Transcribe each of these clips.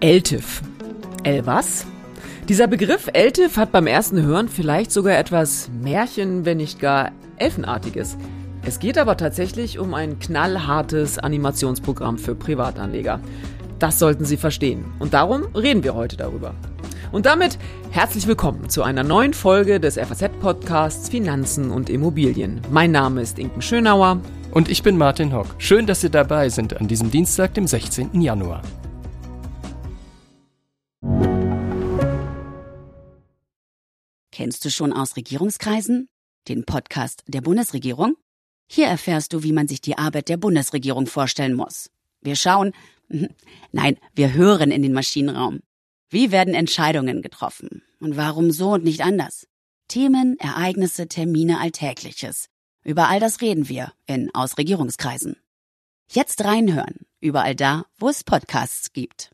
LTIF. L was? Dieser Begriff LTIF hat beim ersten Hören vielleicht sogar etwas Märchen, wenn nicht gar Elfenartiges. Es geht aber tatsächlich um ein knallhartes Animationsprogramm für Privatanleger. Das sollten Sie verstehen. Und darum reden wir heute darüber. Und damit herzlich willkommen zu einer neuen Folge des FAZ-Podcasts Finanzen und Immobilien. Mein Name ist Inken Schönauer. Und ich bin Martin Hock. Schön, dass Sie dabei sind an diesem Dienstag, dem 16. Januar. Kennst du schon aus Regierungskreisen? Den Podcast der Bundesregierung? Hier erfährst du, wie man sich die Arbeit der Bundesregierung vorstellen muss. Wir schauen, nein, wir hören in den Maschinenraum. Wie werden Entscheidungen getroffen? Und warum so und nicht anders? Themen, Ereignisse, Termine, Alltägliches. Über all das reden wir in Aus Regierungskreisen. Jetzt reinhören, überall da, wo es Podcasts gibt.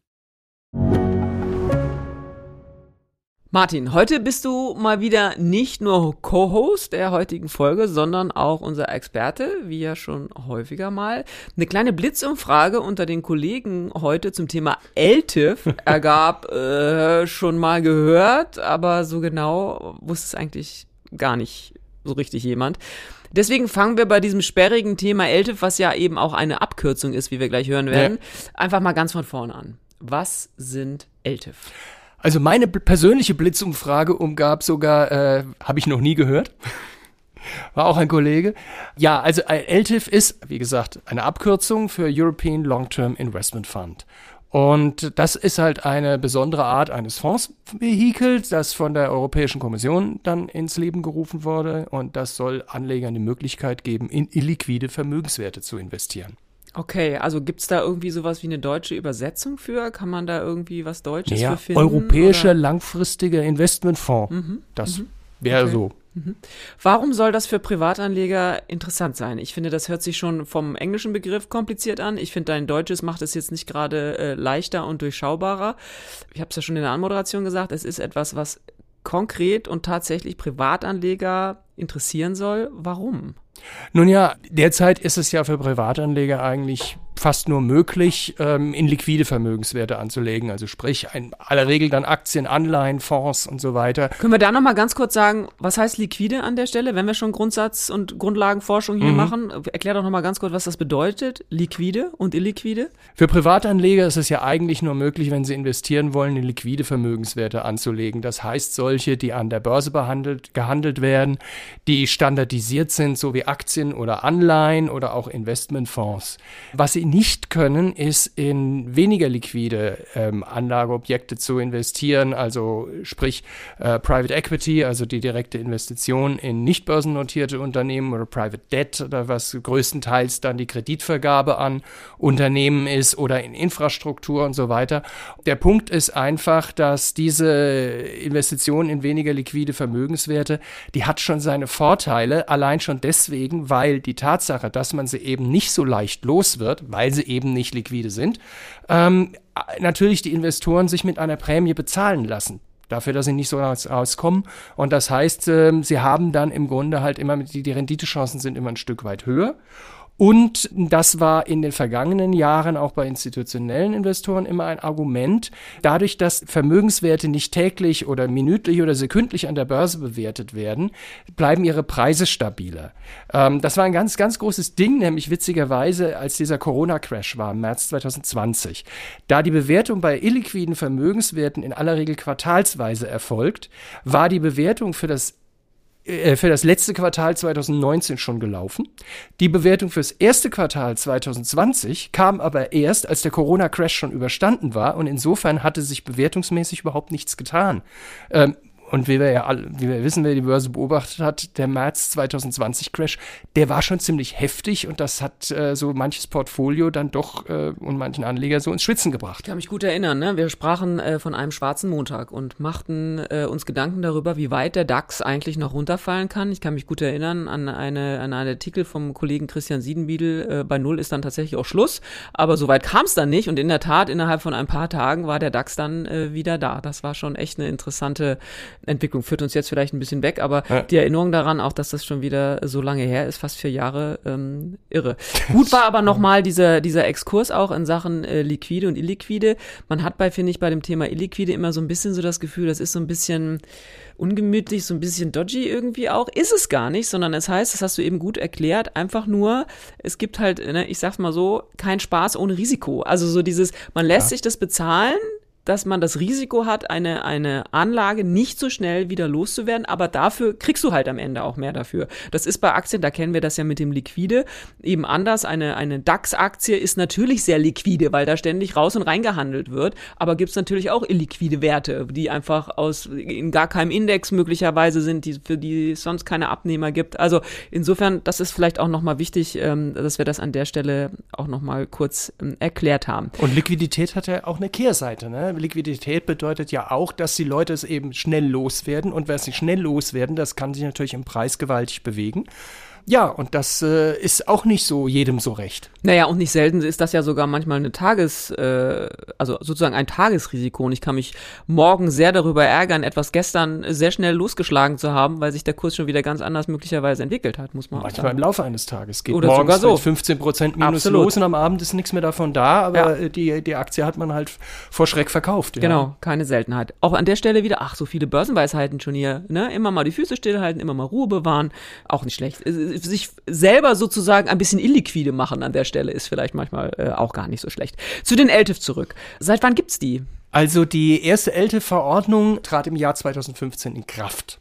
Martin, heute bist du mal wieder nicht nur Co-Host der heutigen Folge, sondern auch unser Experte, wie ja schon häufiger mal. Eine kleine Blitzumfrage unter den Kollegen heute zum Thema LTIF ergab äh, schon mal gehört, aber so genau wusste es eigentlich gar nicht so richtig jemand. Deswegen fangen wir bei diesem sperrigen Thema LTIF, was ja eben auch eine Abkürzung ist, wie wir gleich hören werden, ja. einfach mal ganz von vorne an. Was sind LTIF? Also meine persönliche Blitzumfrage umgab sogar, äh, habe ich noch nie gehört. War auch ein Kollege. Ja, also LTIF ist, wie gesagt, eine Abkürzung für European Long-Term Investment Fund. Und das ist halt eine besondere Art eines Fondsvehikels, das von der Europäischen Kommission dann ins Leben gerufen wurde. Und das soll Anlegern die Möglichkeit geben, in illiquide Vermögenswerte zu investieren. Okay, also gibt es da irgendwie sowas wie eine deutsche Übersetzung für? Kann man da irgendwie was Deutsches ja, für finden? Europäischer langfristiger Investmentfonds. Mhm, das mhm. wäre okay. so. Mhm. Warum soll das für Privatanleger interessant sein? Ich finde, das hört sich schon vom englischen Begriff kompliziert an. Ich finde, dein Deutsches macht es jetzt nicht gerade äh, leichter und durchschaubarer. Ich habe es ja schon in der Anmoderation gesagt, es ist etwas, was konkret und tatsächlich Privatanleger interessieren soll. Warum? Nun ja, derzeit ist es ja für Privatanleger eigentlich fast nur möglich, ähm, in liquide Vermögenswerte anzulegen. Also sprich, in aller Regel dann Aktien, Anleihen, Fonds und so weiter. Können wir da nochmal ganz kurz sagen, was heißt liquide an der Stelle, wenn wir schon Grundsatz- und Grundlagenforschung hier mhm. machen? Erklär doch nochmal ganz kurz, was das bedeutet, liquide und illiquide. Für Privatanleger ist es ja eigentlich nur möglich, wenn sie investieren wollen, in liquide Vermögenswerte anzulegen. Das heißt, solche, die an der Börse behandelt, gehandelt werden, die standardisiert sind, so wie Aktien oder Anleihen oder auch Investmentfonds. Was sie nicht können, ist in weniger liquide ähm, Anlageobjekte zu investieren, also sprich äh, Private Equity, also die direkte Investition in nicht börsennotierte Unternehmen oder Private Debt oder was größtenteils dann die Kreditvergabe an Unternehmen ist oder in Infrastruktur und so weiter. Der Punkt ist einfach, dass diese Investition in weniger liquide Vermögenswerte, die hat schon seine Vorteile, allein schon deswegen, weil die Tatsache, dass man sie eben nicht so leicht los wird, weil sie eben nicht liquide sind, ähm, natürlich die Investoren sich mit einer Prämie bezahlen lassen dafür, dass sie nicht so rauskommen. Und das heißt, äh, sie haben dann im Grunde halt immer, die, die Renditechancen sind immer ein Stück weit höher. Und das war in den vergangenen Jahren auch bei institutionellen Investoren immer ein Argument. Dadurch, dass Vermögenswerte nicht täglich oder minütlich oder sekündlich an der Börse bewertet werden, bleiben ihre Preise stabiler. Ähm, das war ein ganz, ganz großes Ding, nämlich witzigerweise, als dieser Corona-Crash war im März 2020. Da die Bewertung bei illiquiden Vermögenswerten in aller Regel quartalsweise erfolgt, war die Bewertung für das äh, für das letzte Quartal 2019 schon gelaufen. Die Bewertung fürs erste Quartal 2020 kam aber erst, als der Corona-Crash schon überstanden war und insofern hatte sich bewertungsmäßig überhaupt nichts getan. Ähm, und wie wir ja alle, wie wir wissen, wer die Börse beobachtet hat, der März 2020 Crash, der war schon ziemlich heftig und das hat äh, so manches Portfolio dann doch äh, und manchen Anleger so ins Schwitzen gebracht. Ich kann mich gut erinnern, ne? wir sprachen äh, von einem schwarzen Montag und machten äh, uns Gedanken darüber, wie weit der DAX eigentlich noch runterfallen kann. Ich kann mich gut erinnern an, eine, an einen Artikel vom Kollegen Christian Siedenbiedel, äh, bei Null ist dann tatsächlich auch Schluss, aber so weit kam es dann nicht und in der Tat, innerhalb von ein paar Tagen war der DAX dann äh, wieder da. Das war schon echt eine interessante Entwicklung führt uns jetzt vielleicht ein bisschen weg, aber Ja. die Erinnerung daran, auch dass das schon wieder so lange her ist, fast vier Jahre, ähm, irre. Gut war aber nochmal dieser, dieser Exkurs auch in Sachen äh, liquide und illiquide. Man hat bei, finde ich, bei dem Thema illiquide immer so ein bisschen so das Gefühl, das ist so ein bisschen ungemütlich, so ein bisschen dodgy irgendwie auch. Ist es gar nicht, sondern es heißt, das hast du eben gut erklärt, einfach nur, es gibt halt, ne, ich sag's mal so, kein Spaß ohne Risiko. Also so dieses, man lässt sich das bezahlen, dass man das Risiko hat, eine, eine Anlage nicht so schnell wieder loszuwerden, aber dafür kriegst du halt am Ende auch mehr dafür. Das ist bei Aktien, da kennen wir das ja mit dem Liquide, eben anders. Eine, eine DAX-Aktie ist natürlich sehr liquide, weil da ständig raus und rein gehandelt wird, aber gibt's natürlich auch illiquide Werte, die einfach aus in gar keinem Index möglicherweise sind, die, für die es sonst keine Abnehmer gibt. Also insofern, das ist vielleicht auch nochmal wichtig, ähm, dass wir das an der Stelle auch nochmal kurz ähm, erklärt haben. Und Liquidität hat ja auch eine Kehrseite. Ne? Liquidität bedeutet ja auch, dass die Leute es eben schnell loswerden. Und wenn sie schnell loswerden, das kann sich natürlich im Preis gewaltig bewegen. Ja, und das äh, ist auch nicht so jedem so recht. Naja, und nicht selten ist das ja sogar manchmal eine Tages, äh, also sozusagen ein Tagesrisiko. Und ich kann mich morgen sehr darüber ärgern, etwas gestern sehr schnell losgeschlagen zu haben, weil sich der Kurs schon wieder ganz anders möglicherweise entwickelt hat, muss man Manchmal im. Laufe eines Tages. Geht Oder morgens sogar so. mit 15 Prozent minus Absolut. los und am Abend ist nichts mehr davon da, aber Ja. die, die Aktie hat man halt vor Schreck verkauft. Ja. Genau, keine Seltenheit. Auch an der Stelle wieder, ach, so viele Börsenweisheiten schon hier, ne? Immer mal die Füße stillhalten, immer mal Ruhe bewahren, auch nicht schlecht. Äh, Sich selber sozusagen ein bisschen illiquide machen an der Stelle ist vielleicht manchmal äh, auch gar nicht so schlecht. Zu den LTIF zurück. Seit wann gibt's die? Also die erste ELTE-Verordnung trat im Jahr 2015 in Kraft.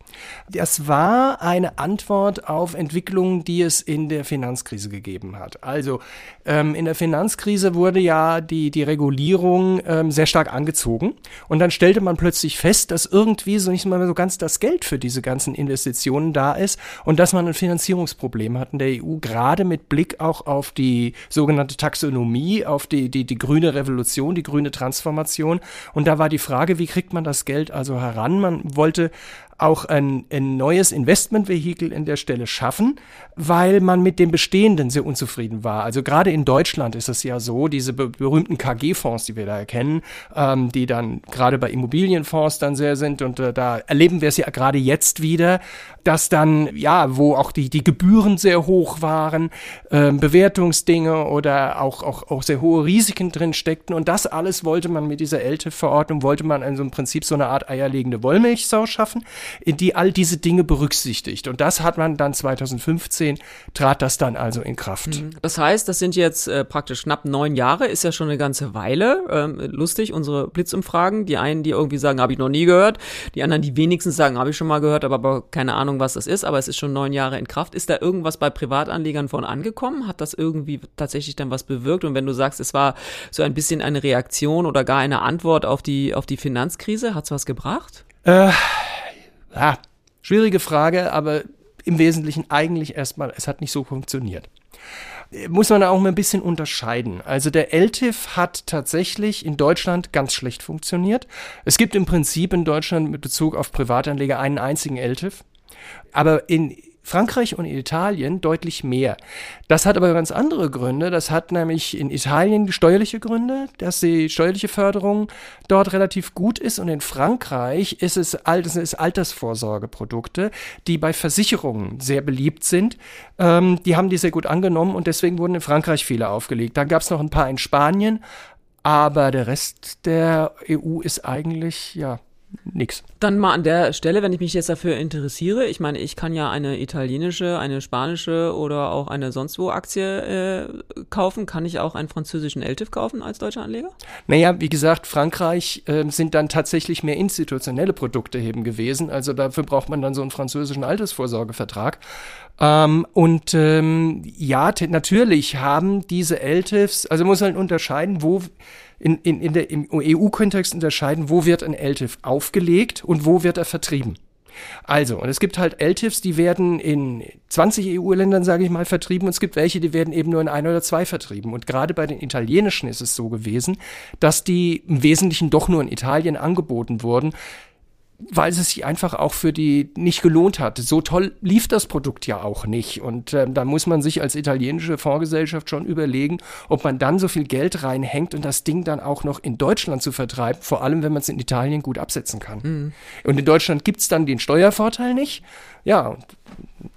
Das war eine Antwort auf Entwicklungen, die es in der Finanzkrise gegeben hat. Also ähm, in der Finanzkrise wurde ja die, die Regulierung ähm, sehr stark angezogen und dann stellte man plötzlich fest, dass irgendwie so nicht mal so ganz das Geld für diese ganzen Investitionen da ist und dass man ein Finanzierungsproblem hat in der EU, gerade mit Blick auch auf die sogenannte Taxonomie, auf die, die, die grüne Revolution, die grüne Transformation. Und da war die Frage, wie kriegt man das Geld also heran? Man wollte auch ein, ein neues Investmentvehikel in der Stelle schaffen, weil man mit dem Bestehenden sehr unzufrieden war. Also gerade in Deutschland ist es ja so, diese be berühmten KG-Fonds, die wir da erkennen, ähm, die dann gerade bei Immobilienfonds dann sehr sind und äh, da erleben wir es ja gerade jetzt wieder, dass dann, ja, wo auch die, die Gebühren sehr hoch waren, ähm, Bewertungsdinge oder auch, auch, auch sehr hohe Risiken drin steckten und das alles wollte man mit dieser LTIF-Verordnung, wollte man in so einem Prinzip so eine Art eierlegende Wollmilchsau schaffen, die all diese Dinge berücksichtigt. Und das hat man dann 2015, trat das dann also in Kraft. Das heißt, das sind jetzt äh, praktisch knapp neun Jahre, ist ja schon eine ganze Weile. Ähm, lustig, unsere Blitzumfragen. Die einen, die irgendwie sagen, habe ich noch nie gehört. Die anderen, die wenigstens sagen, habe ich schon mal gehört, aber, aber keine Ahnung, was das ist. Aber es ist schon neun Jahre in Kraft. Ist da irgendwas bei Privatanlegern von angekommen? Hat das irgendwie tatsächlich dann was bewirkt? Und wenn du sagst, es war so ein bisschen eine Reaktion oder gar eine Antwort auf die, auf die Finanzkrise, hat's was gebracht? Äh, ja, schwierige Frage, aber im Wesentlichen eigentlich erstmal, es hat nicht so funktioniert. Äh, Muss man auch mal ein bisschen unterscheiden. Also der LTIF hat tatsächlich in Deutschland ganz schlecht funktioniert. Es gibt im Prinzip in Deutschland mit Bezug auf Privatanleger einen einzigen LTIF. Aber in Frankreich und Italien deutlich mehr. Das hat aber ganz andere Gründe. Das hat nämlich in Italien steuerliche Gründe, dass die steuerliche Förderung dort relativ gut ist und in Frankreich ist es ist Altersvorsorgeprodukte, die bei Versicherungen sehr beliebt sind. Ähm, die haben die sehr gut angenommen und deswegen wurden in Frankreich viele aufgelegt. Dann gab es noch ein paar in Spanien, aber der Rest der EU ist eigentlich, ja, nix. Dann mal an der Stelle, wenn ich mich jetzt dafür interessiere, ich meine, ich kann ja eine italienische, eine spanische oder auch eine sonst wo Aktie äh, kaufen. Kann ich auch einen französischen LTIF kaufen als deutscher Anleger? Naja, wie gesagt, Frankreich ähm, sind dann tatsächlich mehr institutionelle Produkte eben gewesen. Also dafür braucht man dann so einen französischen Altersvorsorgevertrag. Ähm, und ähm, ja, natürlich haben diese LTIFs, also muss man unterscheiden, wo in, in, in der, im EU-Kontext unterscheiden, wo wird ein LTIF aufgelegt und wo wird er vertrieben. Also, und es gibt halt LTIFs, die werden in 20 EU-Ländern, sage ich mal, vertrieben und es gibt welche, die werden eben nur in ein oder zwei vertrieben. Und gerade bei den italienischen ist es so gewesen, dass die im Wesentlichen doch nur in Italien angeboten wurden. Weil es sich einfach auch für die nicht gelohnt hat. So toll lief das Produkt ja auch nicht. Und ähm, da muss man sich als italienische Fondsgesellschaft schon überlegen, ob man dann so viel Geld reinhängt und das Ding dann auch noch in Deutschland zu vertreiben, vor allem wenn man es in Italien gut absetzen kann. Mhm. Und in Deutschland gibt es dann den Steuervorteil nicht. Ja, und,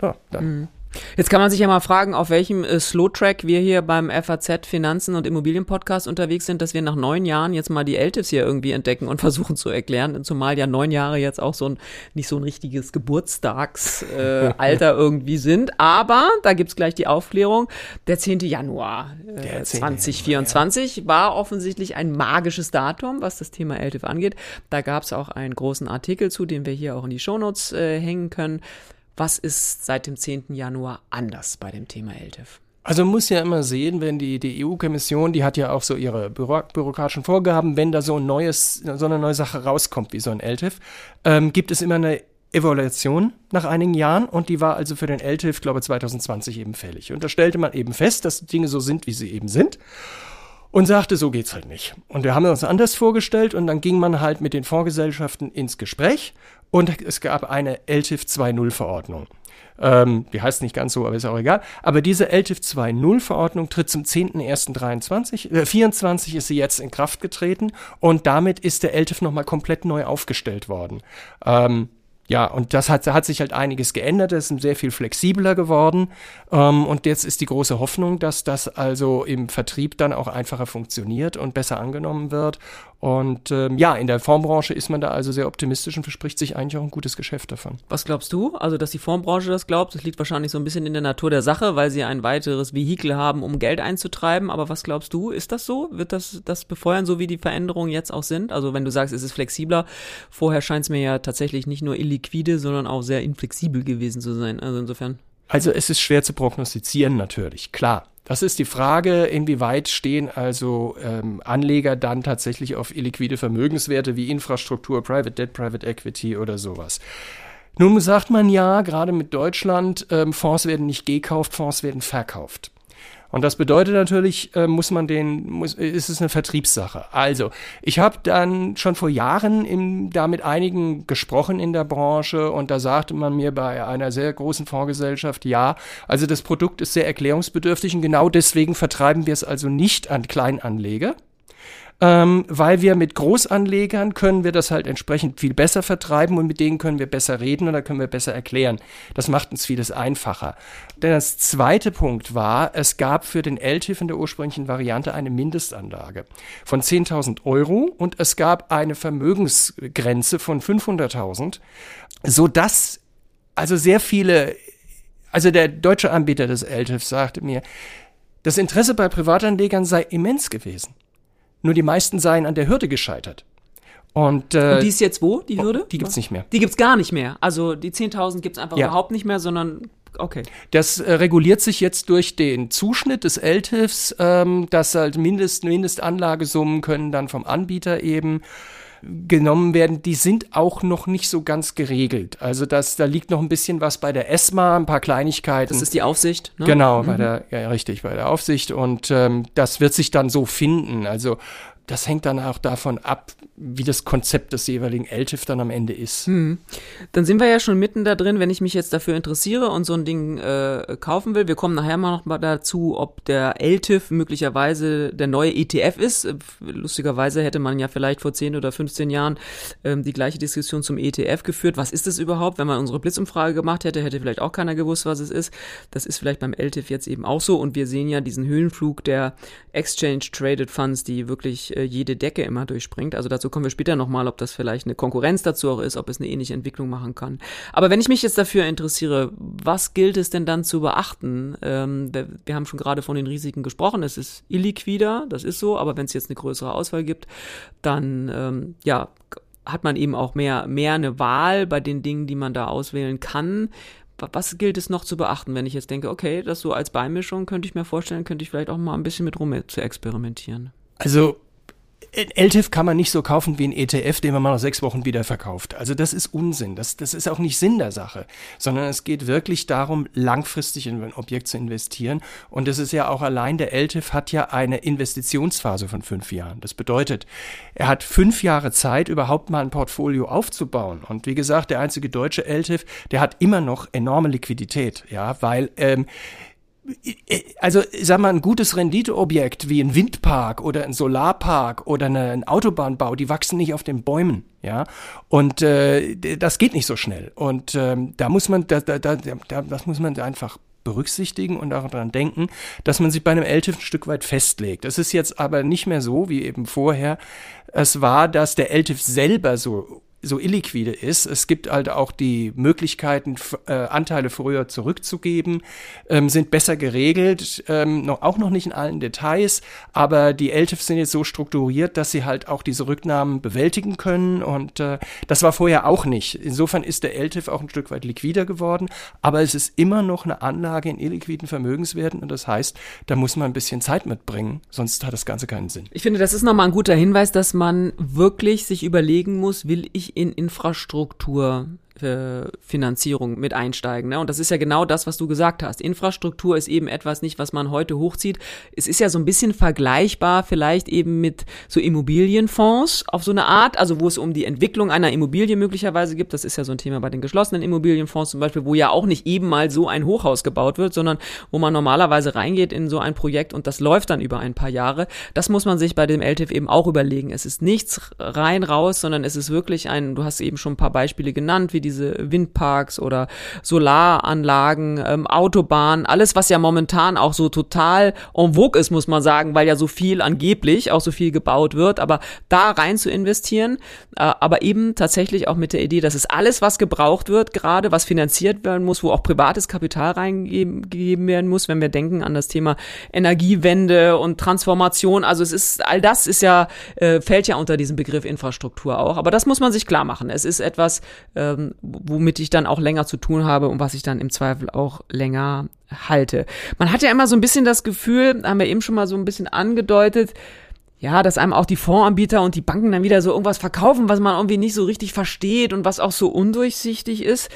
ja dann. Mhm. Jetzt kann man sich ja mal fragen, auf welchem äh, Slow-Track wir hier beim FAZ Finanzen und Immobilien Podcast unterwegs sind, dass wir nach neun Jahren jetzt mal die LTIFs hier irgendwie entdecken und versuchen zu erklären. Zumal ja neun Jahre jetzt auch so ein, nicht so ein richtiges Geburtstagsalter äh, irgendwie sind. Aber da gibt's gleich die Aufklärung. Der 10. Januar äh, der 10. 2024 Januar, ja. war offensichtlich ein magisches Datum, was das Thema LTIF angeht. Da gab's auch einen großen Artikel zu, den wir hier auch in die Shownotes äh, hängen können. Was ist seit dem 10. Januar anders bei dem Thema LTIF? Also man muss ja immer sehen, wenn die, die EU-Kommission, die hat ja auch so ihre Büro bürokratischen Vorgaben, wenn da so ein neues, so eine neue Sache rauskommt wie so ein LTIF, ähm, gibt es immer eine Evaluation nach einigen Jahren und die war also für den LTIF, glaube ich, 2020 eben fällig. Und da stellte man eben fest, dass Dinge so sind, wie sie eben sind und sagte, so geht's halt nicht. Und wir haben uns anders vorgestellt und dann ging man halt mit den Vorgesellschaften ins Gespräch und es gab eine LTIF 2.0 Verordnung. Ähm, die heißt nicht ganz so, aber ist auch egal. Aber diese LTIF 2.0 Verordnung tritt zum 10.01.23, äh, 24 ist sie jetzt in Kraft getreten und damit ist der LTIF nochmal komplett neu aufgestellt worden. Ähm, ja, und das hat, hat sich halt einiges geändert, es ist sehr viel flexibler geworden. Ähm, und jetzt ist die große Hoffnung, dass das also im Vertrieb dann auch einfacher funktioniert und besser angenommen wird. Und ähm, ja, in der Formbranche ist man da also sehr optimistisch und verspricht sich eigentlich auch ein gutes Geschäft davon. Was glaubst du? Also, dass die Formbranche das glaubt, das liegt wahrscheinlich so ein bisschen in der Natur der Sache, weil sie ein weiteres Vehikel haben, um Geld einzutreiben. Aber was glaubst du? Ist das so? Wird das das befeuern, so wie die Veränderungen jetzt auch sind? Also, wenn du sagst, es ist flexibler, vorher scheint es mir ja tatsächlich nicht nur illiquide, sondern auch sehr inflexibel gewesen zu sein. Also insofern. Also es ist schwer zu prognostizieren natürlich, klar. Das ist die Frage, inwieweit stehen also ähm, Anleger dann tatsächlich auf illiquide Vermögenswerte wie Infrastruktur, Private Debt, Private Equity oder sowas. Nun sagt man ja, gerade mit Deutschland, ähm, Fonds werden nicht gekauft, Fonds werden verkauft. Und das bedeutet natürlich, äh, muss man den, muss, ist es eine Vertriebssache. Also, ich habe dann schon vor Jahren im, da mit einigen gesprochen in der Branche und da sagte man mir bei einer sehr großen Fondsgesellschaft, ja, also das Produkt ist sehr erklärungsbedürftig und genau deswegen vertreiben wir es also nicht an Kleinanleger ähm, weil wir mit Großanlegern können wir das halt entsprechend viel besser vertreiben und mit denen können wir besser reden und da können wir besser erklären. Das macht uns vieles einfacher. Denn das zweite Punkt war, es gab für den LTIF in der ursprünglichen Variante eine Mindestanlage von 10.000 Euro und es gab eine Vermögensgrenze von 500.000, so dass also sehr viele, also der deutsche Anbieter des LTIF sagte mir, das Interesse bei Privatanlegern sei immens gewesen. Nur die meisten seien an der Hürde gescheitert. Und, äh, Und die ist jetzt wo, die oh, Hürde? Die gibt's nicht mehr. Die gibt's gar nicht mehr. Also die 10.000 gibt's einfach ja. überhaupt nicht mehr, sondern okay. Das äh, reguliert sich jetzt durch den Zuschnitt des LTIFs, ähm, dass halt Mindest, Mindestanlagesummen können dann vom Anbieter eben genommen werden, die sind auch noch nicht so ganz geregelt. Also das, da liegt noch ein bisschen was bei der ESMA, ein paar Kleinigkeiten. Das ist die Aufsicht, ne? Genau, mhm. bei der, ja, richtig, bei der Aufsicht. Und ähm, das wird sich dann so finden. Also das hängt dann auch davon ab, wie das Konzept des jeweiligen LTIF dann am Ende ist. Hm. Dann sind wir ja schon mitten da drin, wenn ich mich jetzt dafür interessiere und so ein Ding äh, kaufen will. Wir kommen nachher mal noch mal dazu, ob der LTIF möglicherweise der neue ETF ist. Lustigerweise hätte man ja vielleicht vor 10 oder 15 Jahren ähm, die gleiche Diskussion zum ETF geführt. Was ist es überhaupt? Wenn man unsere Blitzumfrage gemacht hätte, hätte vielleicht auch keiner gewusst, was es ist. Das ist vielleicht beim LTIF jetzt eben auch so. Und wir sehen ja diesen Höhenflug der Exchange Traded Funds, die wirklich äh, jede Decke immer durchspringt. Also dazu kommen wir später nochmal, ob das vielleicht eine Konkurrenz dazu auch ist, ob es eine ähnliche Entwicklung machen kann. Aber wenn ich mich jetzt dafür interessiere, was gilt es denn dann zu beachten? Ähm, wir, haben schon gerade von den Risiken gesprochen. Es ist illiquider, das ist so, aber wenn es jetzt eine größere Auswahl gibt, dann ähm, ja hat man eben auch mehr, mehr eine Wahl bei den Dingen, die man da auswählen kann was gilt es noch zu beachten, wenn ich jetzt denke, okay, das so als Beimischung könnte ich mir vorstellen, könnte ich vielleicht auch mal ein bisschen mit rum zu experimentieren? Also LTIF kann man nicht so kaufen wie ein ETF, den man mal nach sechs Wochen wieder verkauft. Also das ist Unsinn. Das, das ist auch nicht Sinn der Sache, sondern es geht wirklich darum, langfristig in ein Objekt zu investieren. Und das ist ja auch allein, der LTIF hat ja eine Investitionsphase von fünf Jahren. Das bedeutet, er hat fünf Jahre Zeit, überhaupt mal ein Portfolio aufzubauen. Und wie gesagt, der einzige deutsche LTIF, der hat immer noch enorme Liquidität, ja, weil ähm, also sag mal, ein gutes Renditeobjekt wie ein Windpark oder ein Solarpark oder eine, ein Autobahnbau, die wachsen nicht auf den Bäumen, ja. Und äh, das geht nicht so schnell. Und ähm, da muss man, da, da, da, das muss man einfach berücksichtigen und auch daran denken, dass man sich bei einem LTIF ein Stück weit festlegt. Es ist jetzt aber nicht mehr so wie eben vorher. Es war, dass der LTIF selber so so illiquide ist. Es gibt halt auch die Möglichkeiten, äh, Anteile früher zurückzugeben, ähm, sind besser geregelt, ähm, noch, auch noch nicht in allen Details, aber die LTIFs sind jetzt so strukturiert, dass sie halt auch diese Rücknahmen bewältigen können und äh, das war vorher auch nicht. Insofern ist der LTIF auch ein Stück weit liquider geworden, aber es ist immer noch eine Anlage in illiquiden Vermögenswerten und das heißt, da muss man ein bisschen Zeit mitbringen, sonst hat das Ganze keinen Sinn. Ich finde, das ist nochmal ein guter Hinweis, dass man wirklich sich überlegen muss, will ich in Infrastruktur Finanzierung mit einsteigen. Ne? Und das ist ja genau das, was du gesagt hast. Infrastruktur ist eben etwas nicht, was man heute hochzieht. Es ist ja so ein bisschen vergleichbar vielleicht eben mit so Immobilienfonds auf so eine Art, also wo es um die Entwicklung einer Immobilie möglicherweise gibt. Das ist ja so ein Thema bei den geschlossenen Immobilienfonds zum Beispiel, wo ja auch nicht eben mal so ein Hochhaus gebaut wird, sondern wo man normalerweise reingeht in so ein Projekt und das läuft dann über ein paar Jahre. Das muss man sich bei dem LTIF eben auch überlegen. Es ist nichts rein raus, sondern es ist wirklich ein, du hast eben schon ein paar Beispiele genannt, wie die diese Windparks oder Solaranlagen, ähm, Autobahnen, alles, was ja momentan auch so total en vogue ist, muss man sagen, weil ja so viel angeblich auch so viel gebaut wird, aber da rein zu investieren, äh, aber eben tatsächlich auch mit der Idee, dass es alles, was gebraucht wird, gerade was finanziert werden muss, wo auch privates Kapital reingegeben werden muss, wenn wir denken an das Thema Energiewende und Transformation, also es ist, all das ist ja, äh, fällt ja unter diesen Begriff Infrastruktur auch, aber das muss man sich klar machen. Es ist etwas, ähm, womit ich dann auch länger zu tun habe und was ich dann im Zweifel auch länger halte. Man hat ja immer so ein bisschen das Gefühl, haben wir eben schon mal so ein bisschen angedeutet, ja, dass einem auch die Fondsanbieter und die Banken dann wieder so irgendwas verkaufen, was man irgendwie nicht so richtig versteht und was auch so undurchsichtig ist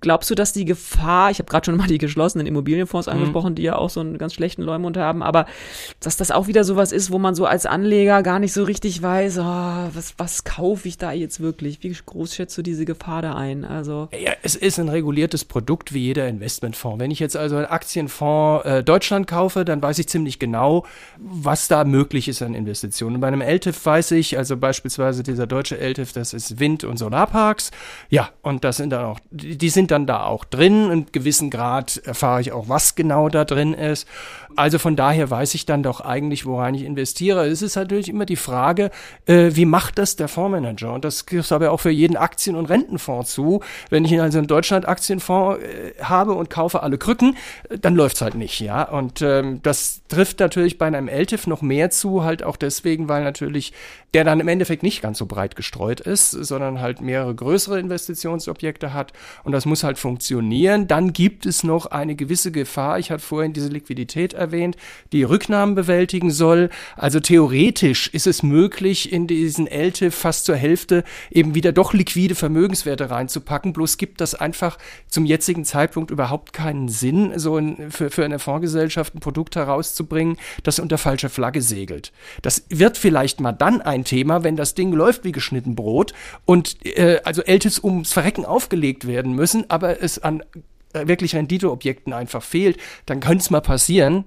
glaubst du, dass die Gefahr, ich habe gerade schon mal die geschlossenen Immobilienfonds mhm. angesprochen, die ja auch so einen ganz schlechten Leumund haben, aber dass das auch wieder sowas ist, wo man so als Anleger gar nicht so richtig weiß, oh, was, was kaufe ich da jetzt wirklich? Wie groß schätzt du diese Gefahr da ein? Also ja, es ist ein reguliertes Produkt wie jeder Investmentfonds. Wenn ich jetzt also einen Aktienfonds äh, Deutschland kaufe, dann weiß ich ziemlich genau, was da möglich ist an Investitionen. Und bei einem LTIF weiß ich, also beispielsweise dieser deutsche LTIF, das ist Wind- und Solarparks. Ja, und das sind dann auch die die sind dann da auch drin. In gewissen Grad erfahre ich auch, was genau da drin ist. Also von daher weiß ich dann doch eigentlich, woran ich investiere. Es ist natürlich immer die Frage, äh, wie macht das der Fondsmanager? Und das gibt aber auch für jeden Aktien- und Rentenfonds zu. Wenn ich also einen Deutschland-Aktienfonds äh, habe und kaufe alle Krücken, dann läuft's halt nicht, ja. Und ähm, das trifft natürlich bei einem LTIF noch mehr zu, halt auch deswegen, weil natürlich der dann im Endeffekt nicht ganz so breit gestreut ist, sondern halt mehrere größere Investitionsobjekte hat. Und das muss halt funktionieren. Dann gibt es noch eine gewisse Gefahr. Ich hatte vorhin diese Liquidität erwähnt, die Rücknahmen bewältigen soll. Also theoretisch ist es möglich, in diesen LTIF fast zur Hälfte eben wieder doch liquide Vermögenswerte reinzupacken. Bloß gibt das einfach zum jetzigen Zeitpunkt überhaupt keinen Sinn, so ein, für, für eine Fondsgesellschaft ein Produkt herauszubringen, das unter falscher Flagge segelt. Das wird vielleicht mal dann ein Thema, wenn das Ding läuft wie geschnitten Brot und äh, also LTIFs ums Verrecken aufgelegt werden müssen, aber es an wirklich Renditeobjekten einfach fehlt, dann könnte es mal passieren,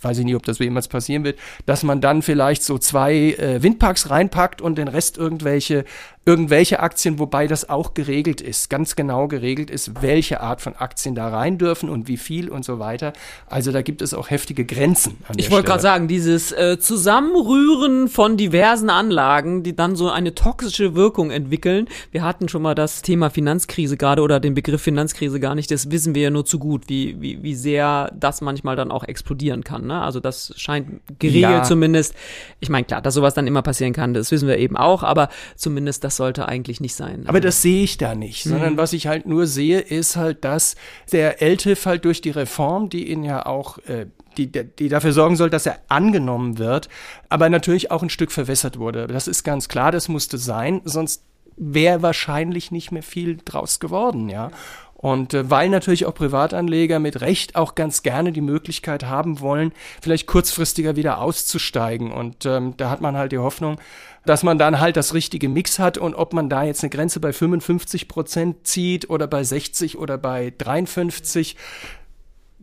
weiß ich nicht, ob das jemals passieren wird, dass man dann vielleicht so zwei äh, Windparks reinpackt und den Rest irgendwelche irgendwelche Aktien, wobei das auch geregelt ist, ganz genau geregelt ist, welche Art von Aktien da rein dürfen und wie viel und so weiter. Also da gibt es auch heftige Grenzen. ich wollte gerade sagen, dieses äh, Zusammenrühren von diversen Anlagen, die dann so eine toxische Wirkung entwickeln. Wir hatten schon mal das Thema Finanzkrise gerade oder den Begriff Finanzkrise gar nicht. Das das wissen wir ja nur zu gut, wie, wie, wie sehr das manchmal dann auch explodieren kann. Ne? Also das scheint geregelt ja. zumindest. Ich meine, klar, dass sowas dann immer passieren kann, das wissen wir eben auch, aber zumindest das sollte eigentlich nicht sein. Aber das sehe ich da nicht, mhm. sondern was ich halt nur sehe, ist halt, dass der LTIF halt durch die Reform, die ihn ja auch äh, die, die dafür sorgen soll, dass er angenommen wird, aber natürlich auch ein Stück verwässert wurde. Das ist ganz klar, das musste sein, sonst wäre wahrscheinlich nicht mehr viel draus geworden, ja. Und äh, weil natürlich auch Privatanleger mit Recht auch ganz gerne die Möglichkeit haben wollen, vielleicht kurzfristiger wieder auszusteigen. Und ähm, da hat man halt die Hoffnung, dass man dann halt das richtige Mix hat und ob man da jetzt eine Grenze bei 55 Prozent zieht oder bei 60 oder bei 53,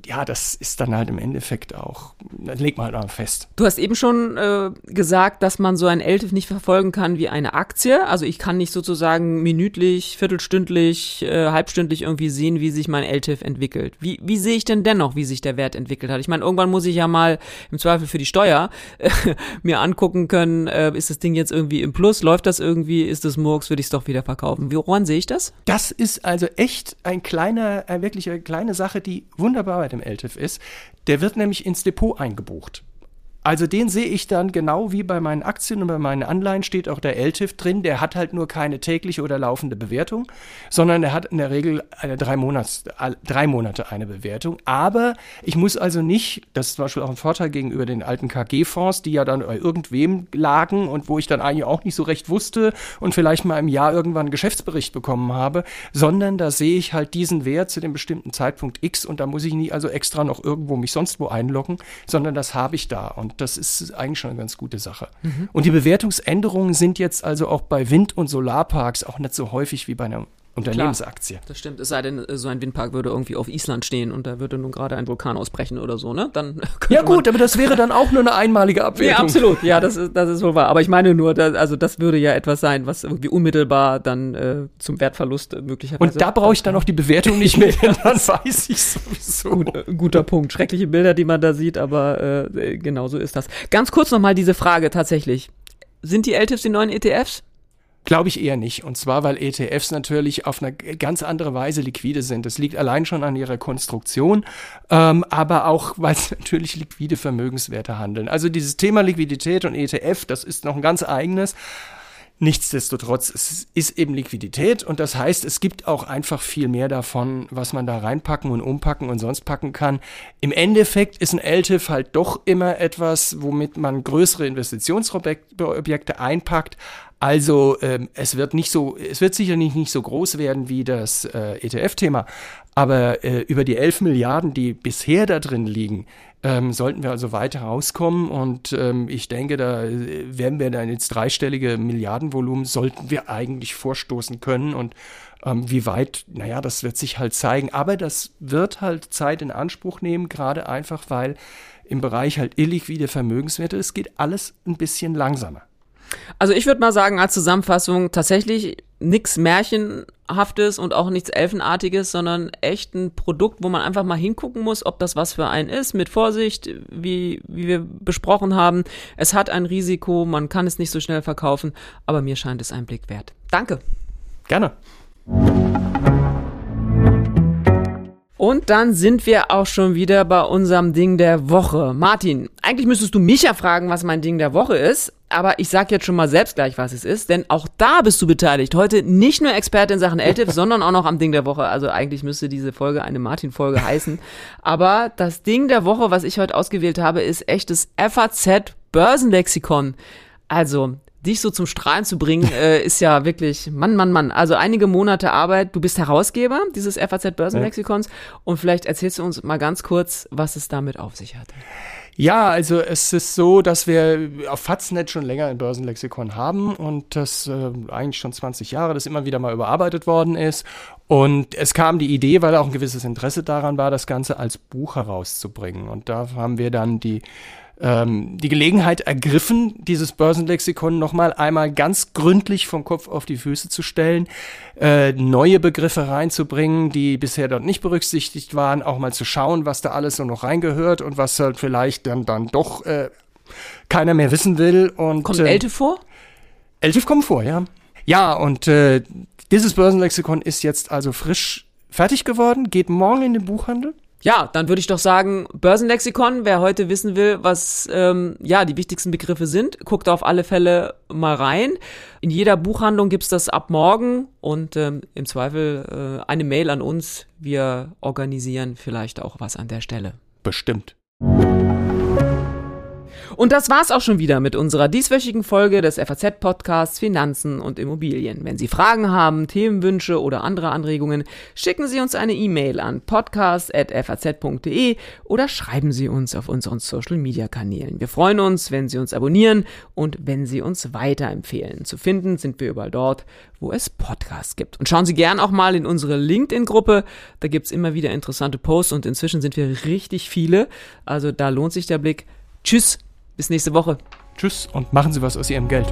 ja, das ist dann halt im Endeffekt auch, das legt man halt mal fest. Du hast eben schon äh, gesagt, dass man so ein LTIF nicht verfolgen kann wie eine Aktie. Also ich kann nicht sozusagen minütlich, viertelstündlich, äh, halbstündlich irgendwie sehen, wie sich mein LTIF entwickelt. Wie, wie sehe ich denn dennoch, wie sich der Wert entwickelt hat? Ich meine, irgendwann muss ich ja mal im Zweifel für die Steuer äh, mir angucken können, äh, ist das Ding jetzt irgendwie im Plus, läuft das irgendwie, ist das Murks, würde ich es doch wieder verkaufen. Woran sehe ich das? Das ist also echt ein kleiner, äh, wirklich eine kleine Sache, die wunderbar bei dem LTIF ist. Der wird nämlich ins Depot eingebucht. Also den sehe ich dann genau wie bei meinen Aktien und bei meinen Anleihen steht auch der LTIF drin. Der hat halt nur keine tägliche oder laufende Bewertung, sondern der hat in der Regel eine drei, Monats, drei Monate eine Bewertung. Aber ich muss also nicht, das ist zum Beispiel auch ein Vorteil gegenüber den alten KG-Fonds, die ja dann bei irgendwem lagen und wo ich dann eigentlich auch nicht so recht wusste und vielleicht mal im Jahr irgendwann einen Geschäftsbericht bekommen habe, sondern da sehe ich halt diesen Wert zu dem bestimmten Zeitpunkt X und da muss ich nie also extra noch irgendwo mich sonst wo einloggen, sondern das habe ich da. Und das ist eigentlich schon eine ganz gute Sache. Mhm. Und die Bewertungsänderungen sind jetzt also auch bei Wind- und Solarparks auch nicht so häufig wie bei einer Unternehmensaktie. Klar, das stimmt. Es sei denn, so ein Windpark würde irgendwie auf Island stehen und da würde nun gerade ein Vulkan ausbrechen oder so, ne? Dann ja gut, aber das wäre dann auch nur eine einmalige Abwertung. Ja, absolut. Ja, das ist, das ist wohl wahr. Aber ich meine nur, dass, also das würde ja etwas sein, was irgendwie unmittelbar dann äh, zum Wertverlust möglicherweise. Und da brauche ich dann auch die Bewertung nicht mehr, denn dann weiß ich sowieso. Gut, äh, guter Punkt. Schreckliche Bilder, die man da sieht, aber äh, genau so ist das. Ganz kurz nochmal diese Frage tatsächlich. Sind die LTIFs die neuen ETFs? Glaube ich eher nicht. Und zwar, weil ETFs natürlich auf eine ganz andere Weise liquide sind. Das liegt allein schon an ihrer Konstruktion, ähm, aber auch, weil sie natürlich liquide Vermögenswerte handeln. Also dieses Thema Liquidität und ETF, das ist noch ein ganz eigenes. Nichtsdestotrotz, es ist eben Liquidität und das heißt, es gibt auch einfach viel mehr davon, was man da reinpacken und umpacken und sonst packen kann. Im Endeffekt ist ein LTIF halt doch immer etwas, womit man größere Investitionsobjekte einpackt, also ähm, es wird nicht so, es wird sicherlich nicht so groß werden wie das äh, ETF-Thema, aber äh, über die 11 Milliarden, die bisher da drin liegen, ähm, sollten wir also weiter rauskommen und ähm, ich denke, da äh, werden wir dann ins dreistellige Milliardenvolumen, sollten wir eigentlich vorstoßen können und ähm, wie weit, naja, das wird sich halt zeigen, aber das wird halt Zeit in Anspruch nehmen, gerade einfach, weil im Bereich halt illiquide Vermögenswerte, es geht alles ein bisschen langsamer. Also ich würde mal sagen, als Zusammenfassung tatsächlich nichts Märchenhaftes und auch nichts Elfenartiges, sondern echt ein Produkt, wo man einfach mal hingucken muss, ob das was für einen ist, mit Vorsicht, wie, wie wir besprochen haben. Es hat ein Risiko, man kann es nicht so schnell verkaufen, aber mir scheint es ein Blick wert. Danke. Gerne. Und dann sind wir auch schon wieder bei unserem Ding der Woche. Martin, eigentlich müsstest du mich ja fragen, was mein Ding der Woche ist. Aber ich sag jetzt schon mal selbst gleich, was es ist, denn auch da bist du beteiligt. Heute nicht nur Experte in Sachen LTIF, sondern auch noch am Ding der Woche. Also eigentlich müsste diese Folge eine Martin-Folge heißen. Aber das Ding der Woche, was ich heute ausgewählt habe, ist echtes FAZ Börsenlexikon. Also, dich so zum Strahlen zu bringen, äh, ist ja wirklich, Mann, Mann, Mann. Also einige Monate Arbeit. Du bist Herausgeber dieses FAZ Börsenlexikons ja. und vielleicht erzählst du uns mal ganz kurz, was es damit auf sich hat. Ja, also es ist so, dass wir auf Faznet schon länger ein Börsenlexikon haben und das äh, eigentlich schon 20 Jahre, das immer wieder mal überarbeitet worden ist. Und es kam die Idee, weil auch ein gewisses Interesse daran war, das Ganze als Buch herauszubringen. Und da haben wir dann die ähm, die Gelegenheit ergriffen, dieses Börsenlexikon nochmal einmal ganz gründlich vom Kopf auf die Füße zu stellen, äh, neue Begriffe reinzubringen, die bisher dort nicht berücksichtigt waren, auch mal zu schauen, was da alles so noch reingehört und was halt vielleicht dann, dann doch äh, keiner mehr wissen will. Und, kommt äh, Elte vor? Elte kommt vor, ja. Ja, und äh, dieses Börsenlexikon ist jetzt also frisch fertig geworden, geht morgen in den Buchhandel. Ja, dann würde ich doch sagen, Börsenlexikon, wer heute wissen will, was ähm, ja die wichtigsten Begriffe sind, guckt auf alle Fälle mal rein. In jeder Buchhandlung gibt's das ab morgen und ähm, im Zweifel äh, eine Mail an uns. Wir organisieren vielleicht auch was an der Stelle. Bestimmt. Und das war's auch schon wieder mit unserer dieswöchigen Folge des FAZ-Podcasts Finanzen und Immobilien. Wenn Sie Fragen haben, Themenwünsche oder andere Anregungen, schicken Sie uns eine E-Mail an podcast.faz.de oder schreiben Sie uns auf unseren Social-Media-Kanälen. Wir freuen uns, wenn Sie uns abonnieren und wenn Sie uns weiterempfehlen. Zu finden sind wir überall dort, wo es Podcasts gibt. Und schauen Sie gern auch mal in unsere LinkedIn-Gruppe. Da gibt's immer wieder interessante Posts und inzwischen sind wir richtig viele. Also da lohnt sich der Blick. Tschüss! Bis nächste Woche. Tschüss und machen Sie was aus Ihrem Geld.